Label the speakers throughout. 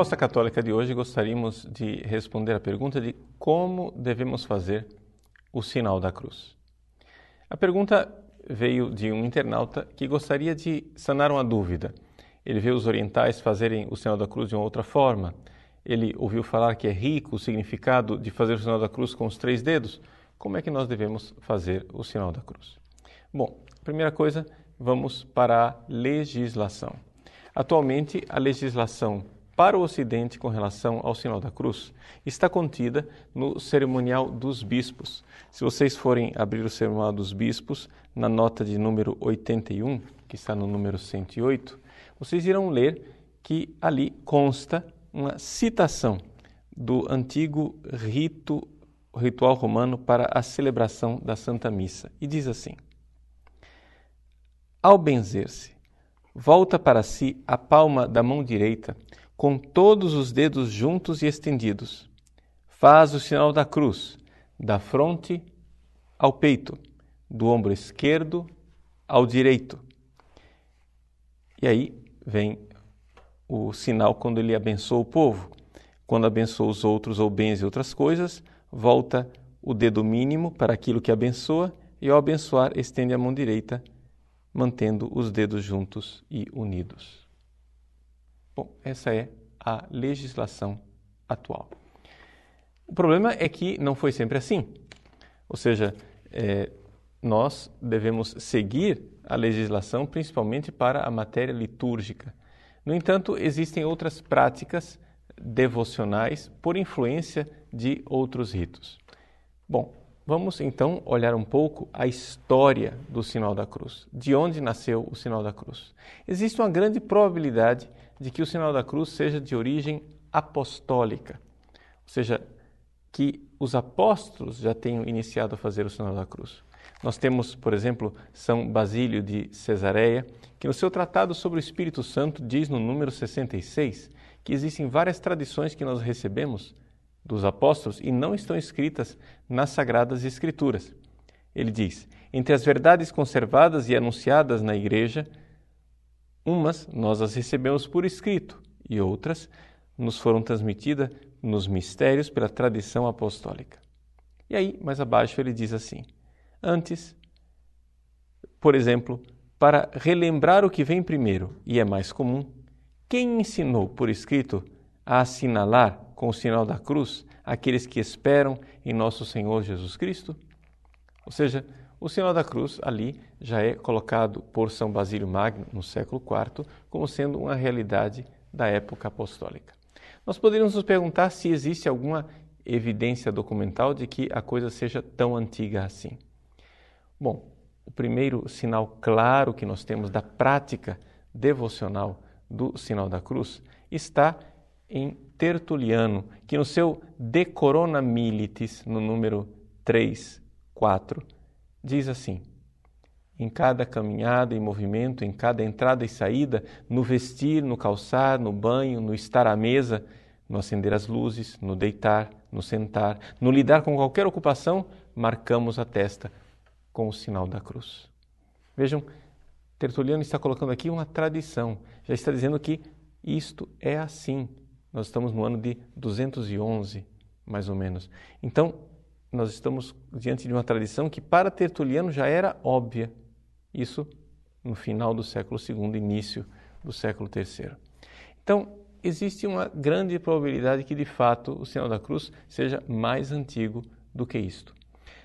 Speaker 1: resposta católica de hoje, gostaríamos de responder a pergunta de como devemos fazer o sinal da cruz. A pergunta veio de um internauta que gostaria de sanar uma dúvida. Ele vê os orientais fazerem o sinal da cruz de uma outra forma. Ele ouviu falar que é rico o significado de fazer o sinal da cruz com os três dedos. Como é que nós devemos fazer o sinal da cruz? Bom, primeira coisa, vamos para a legislação. Atualmente, a legislação para o Ocidente com relação ao sinal da cruz está contida no cerimonial dos bispos. Se vocês forem abrir o cerimonial dos bispos, na nota de número 81, que está no número 108, vocês irão ler que ali consta uma citação do antigo rito ritual romano para a celebração da Santa Missa e diz assim: Ao benzer-se, volta para si a palma da mão direita com todos os dedos juntos e estendidos. Faz o sinal da cruz, da fronte ao peito, do ombro esquerdo ao direito. E aí vem o sinal quando ele abençoa o povo. Quando abençoa os outros ou bens e outras coisas, volta o dedo mínimo para aquilo que abençoa e ao abençoar estende a mão direita, mantendo os dedos juntos e unidos. Bom, essa é a legislação atual. O problema é que não foi sempre assim. Ou seja, é, nós devemos seguir a legislação principalmente para a matéria litúrgica. No entanto, existem outras práticas devocionais por influência de outros ritos. Bom, vamos então olhar um pouco a história do sinal da cruz. De onde nasceu o sinal da cruz? Existe uma grande probabilidade de que o sinal da cruz seja de origem apostólica, ou seja, que os apóstolos já tenham iniciado a fazer o sinal da cruz. Nós temos, por exemplo, São Basílio de Cesareia, que no seu tratado sobre o Espírito Santo diz no número 66 que existem várias tradições que nós recebemos dos apóstolos e não estão escritas nas Sagradas Escrituras. Ele diz: entre as verdades conservadas e anunciadas na Igreja, umas nós as recebemos por escrito e outras nos foram transmitidas nos mistérios pela tradição apostólica. E aí, mais abaixo, ele diz assim: Antes, por exemplo, para relembrar o que vem primeiro e é mais comum, quem ensinou por escrito a assinalar com o sinal da cruz aqueles que esperam em nosso Senhor Jesus Cristo? Ou seja, o sinal da cruz ali já é colocado por São Basílio Magno no século IV como sendo uma realidade da época apostólica. Nós poderíamos nos perguntar se existe alguma evidência documental de que a coisa seja tão antiga assim. Bom, o primeiro sinal claro que nós temos da prática devocional do sinal da cruz está em Tertuliano, que no seu De Corona Militis, no número 3, 4, diz assim: em cada caminhada e movimento, em cada entrada e saída, no vestir, no calçar, no banho, no estar à mesa, no acender as luzes, no deitar, no sentar, no lidar com qualquer ocupação, marcamos a testa com o sinal da cruz. Vejam, Tertuliano está colocando aqui uma tradição, já está dizendo que isto é assim. Nós estamos no ano de 211, mais ou menos. Então, nós estamos diante de uma tradição que para Tertuliano já era óbvia. Isso no final do século II, início do século III. Então, existe uma grande probabilidade que de fato o sinal da cruz seja mais antigo do que isto.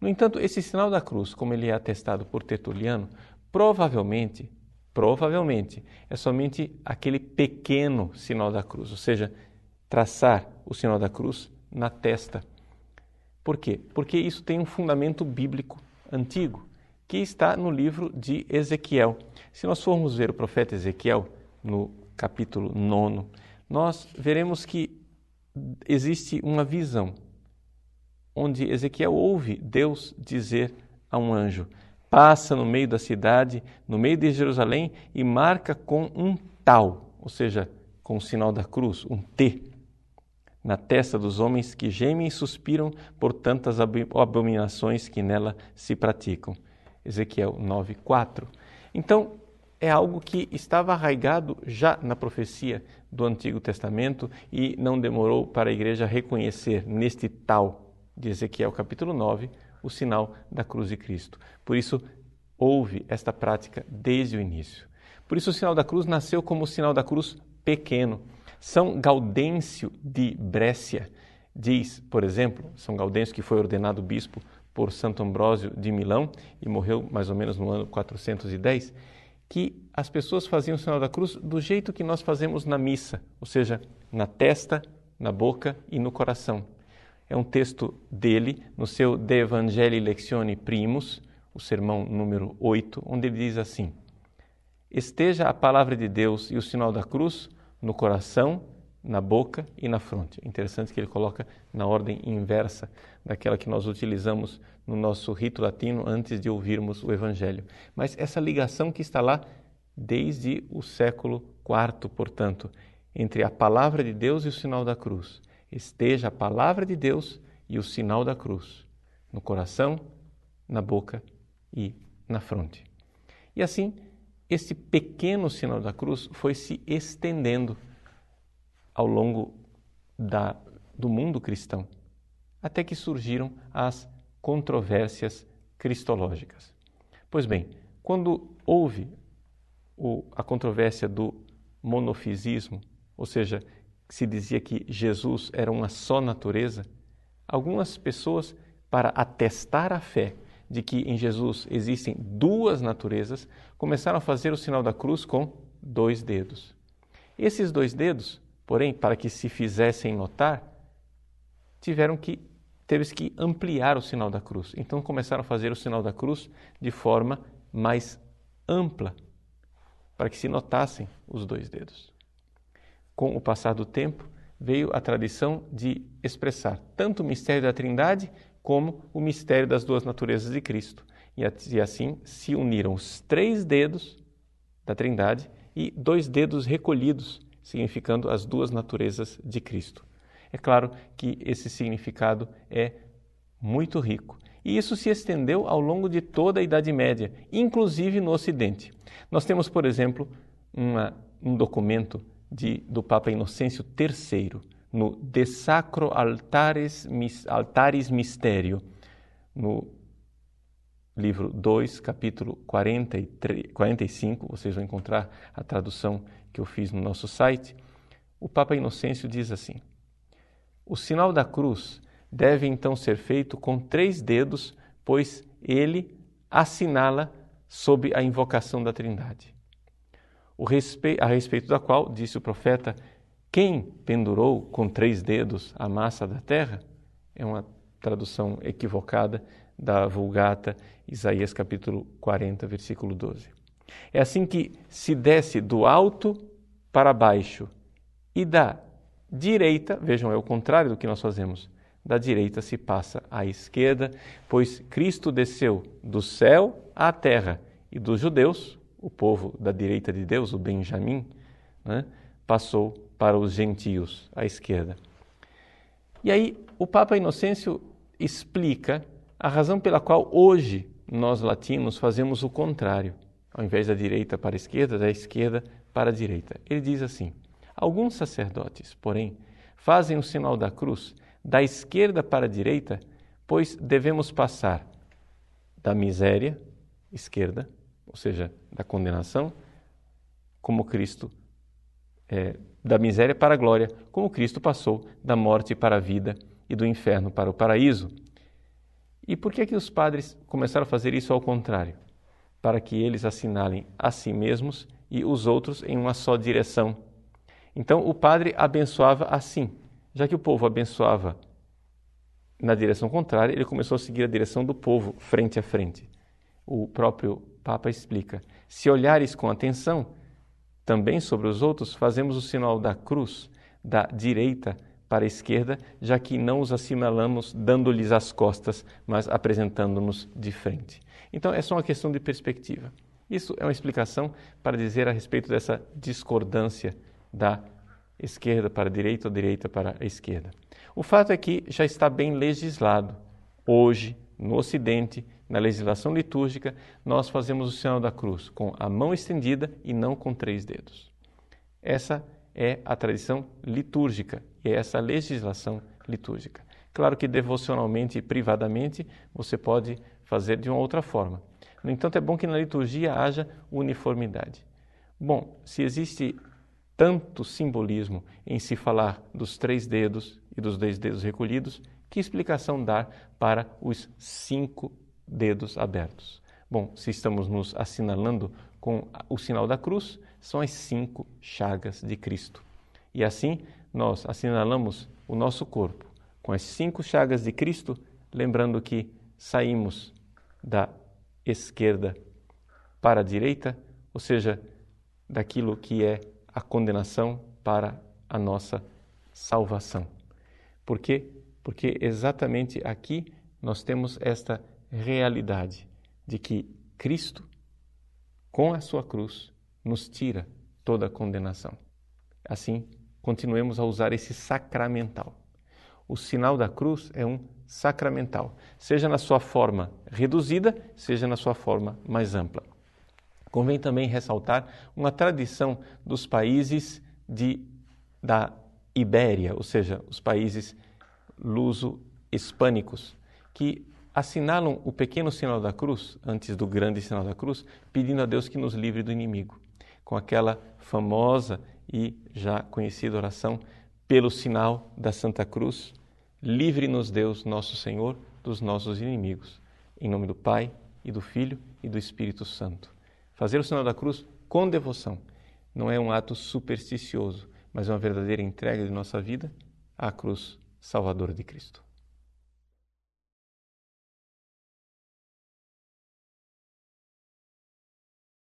Speaker 1: No entanto, esse sinal da cruz, como ele é atestado por Tertuliano, provavelmente, provavelmente é somente aquele pequeno sinal da cruz, ou seja, traçar o sinal da cruz na testa por quê? Porque isso tem um fundamento bíblico antigo, que está no livro de Ezequiel. Se nós formos ver o profeta Ezequiel, no capítulo 9, nós veremos que existe uma visão onde Ezequiel ouve Deus dizer a um anjo: passa no meio da cidade, no meio de Jerusalém e marca com um tal, ou seja, com o sinal da cruz, um T na testa dos homens que gemem e suspiram por tantas abominações que nela se praticam. Ezequiel 9:4. Então, é algo que estava arraigado já na profecia do Antigo Testamento e não demorou para a igreja reconhecer neste tal de Ezequiel capítulo 9 o sinal da cruz de Cristo. Por isso, houve esta prática desde o início. Por isso, o sinal da cruz nasceu como o sinal da cruz pequeno. São Gaudêncio de Brécia diz, por exemplo, São Gaudêncio, que foi ordenado bispo por Santo Ambrósio de Milão e morreu mais ou menos no ano 410, que as pessoas faziam o sinal da cruz do jeito que nós fazemos na missa, ou seja, na testa, na boca e no coração. É um texto dele, no seu De Evangelii Lectione Primus, o sermão número 8, onde ele diz assim: Esteja a palavra de Deus e o sinal da cruz no coração, na boca e na fronte. Interessante que ele coloca na ordem inversa daquela que nós utilizamos no nosso rito latino antes de ouvirmos o Evangelho. Mas essa ligação que está lá desde o século IV, portanto, entre a palavra de Deus e o sinal da cruz. Esteja a palavra de Deus e o sinal da cruz no coração, na boca e na fronte. E assim, este pequeno sinal da cruz foi se estendendo ao longo da, do mundo cristão, até que surgiram as controvérsias cristológicas. Pois bem, quando houve o, a controvérsia do monofisismo, ou seja, se dizia que Jesus era uma só natureza, algumas pessoas, para atestar a fé de que em Jesus existem duas naturezas, começaram a fazer o sinal da cruz com dois dedos. Esses dois dedos, porém, para que se fizessem notar, tiveram que teve que ampliar o sinal da cruz. Então começaram a fazer o sinal da cruz de forma mais ampla, para que se notassem os dois dedos. Com o passar do tempo, veio a tradição de expressar tanto o mistério da Trindade como o mistério das duas naturezas de Cristo. E assim se uniram os três dedos da Trindade e dois dedos recolhidos, significando as duas naturezas de Cristo. É claro que esse significado é muito rico. E isso se estendeu ao longo de toda a Idade Média, inclusive no Ocidente. Nós temos, por exemplo, uma, um documento de, do Papa Inocêncio III, no De Sacro Altares, Altaris Mysterio, no livro 2, capítulo 43, 45, vocês vão encontrar a tradução que eu fiz no nosso site. O Papa Inocêncio diz assim: o sinal da cruz deve então ser feito com três dedos, pois ele assinala sob a invocação da Trindade. a respeito da qual, disse o profeta, quem pendurou com três dedos a massa da terra? É uma tradução equivocada da Vulgata, Isaías capítulo 40, versículo 12. É assim que se desce do alto para baixo e da direita, vejam, é o contrário do que nós fazemos. Da direita se passa à esquerda, pois Cristo desceu do céu à terra e dos judeus, o povo da direita de Deus, o Benjamim, né, passou para os gentios à esquerda. E aí o Papa Inocêncio explica a razão pela qual hoje nós latinos fazemos o contrário, ao invés da direita para a esquerda, da esquerda para a direita. Ele diz assim: Alguns sacerdotes, porém, fazem o sinal da cruz da esquerda para a direita, pois devemos passar da miséria, esquerda, ou seja, da condenação, como Cristo, é, da miséria para a glória, como Cristo passou da morte para a vida e do inferno para o paraíso. E por que, que os padres começaram a fazer isso ao contrário? Para que eles assinalem a si mesmos e os outros em uma só direção então o padre abençoava assim. Já que o povo abençoava na direção contrária, ele começou a seguir a direção do povo, frente a frente. O próprio Papa explica: se olhares com atenção também sobre os outros, fazemos o sinal da cruz da direita para a esquerda, já que não os assinalamos dando-lhes as costas, mas apresentando-nos de frente. Então, é só uma questão de perspectiva. Isso é uma explicação para dizer a respeito dessa discordância da esquerda para a direita ou direita para a esquerda. O fato é que já está bem legislado hoje no Ocidente, na legislação litúrgica, nós fazemos o sinal da cruz com a mão estendida e não com três dedos. Essa é a tradição litúrgica e é essa legislação litúrgica. Claro que devocionalmente e privadamente você pode fazer de uma outra forma. No entanto, é bom que na liturgia haja uniformidade. Bom, se existe tanto simbolismo em se falar dos três dedos e dos dois dedos recolhidos, que explicação dar para os cinco dedos abertos? Bom, se estamos nos assinalando com o sinal da cruz, são as cinco chagas de Cristo. E assim nós assinalamos o nosso corpo com as cinco chagas de Cristo, lembrando que saímos da esquerda para a direita, ou seja, daquilo que é a condenação para a nossa salvação. Por quê? Porque exatamente aqui nós temos esta realidade de que Cristo, com a sua cruz, nos tira toda a condenação. Assim, continuemos a usar esse sacramental. O sinal da cruz é um sacramental, seja na sua forma reduzida, seja na sua forma mais ampla. Convém também ressaltar uma tradição dos países de, da Ibéria, ou seja, os países luso-hispânicos, que assinalam o pequeno sinal da cruz, antes do grande sinal da cruz, pedindo a Deus que nos livre do inimigo, com aquela famosa e já conhecida oração pelo sinal da Santa Cruz, livre-nos Deus, nosso Senhor, dos nossos inimigos. Em nome do Pai, e do Filho e do Espírito Santo. Fazer o sinal da cruz com devoção não é um ato supersticioso, mas é uma verdadeira entrega de nossa vida à cruz salvadora de Cristo.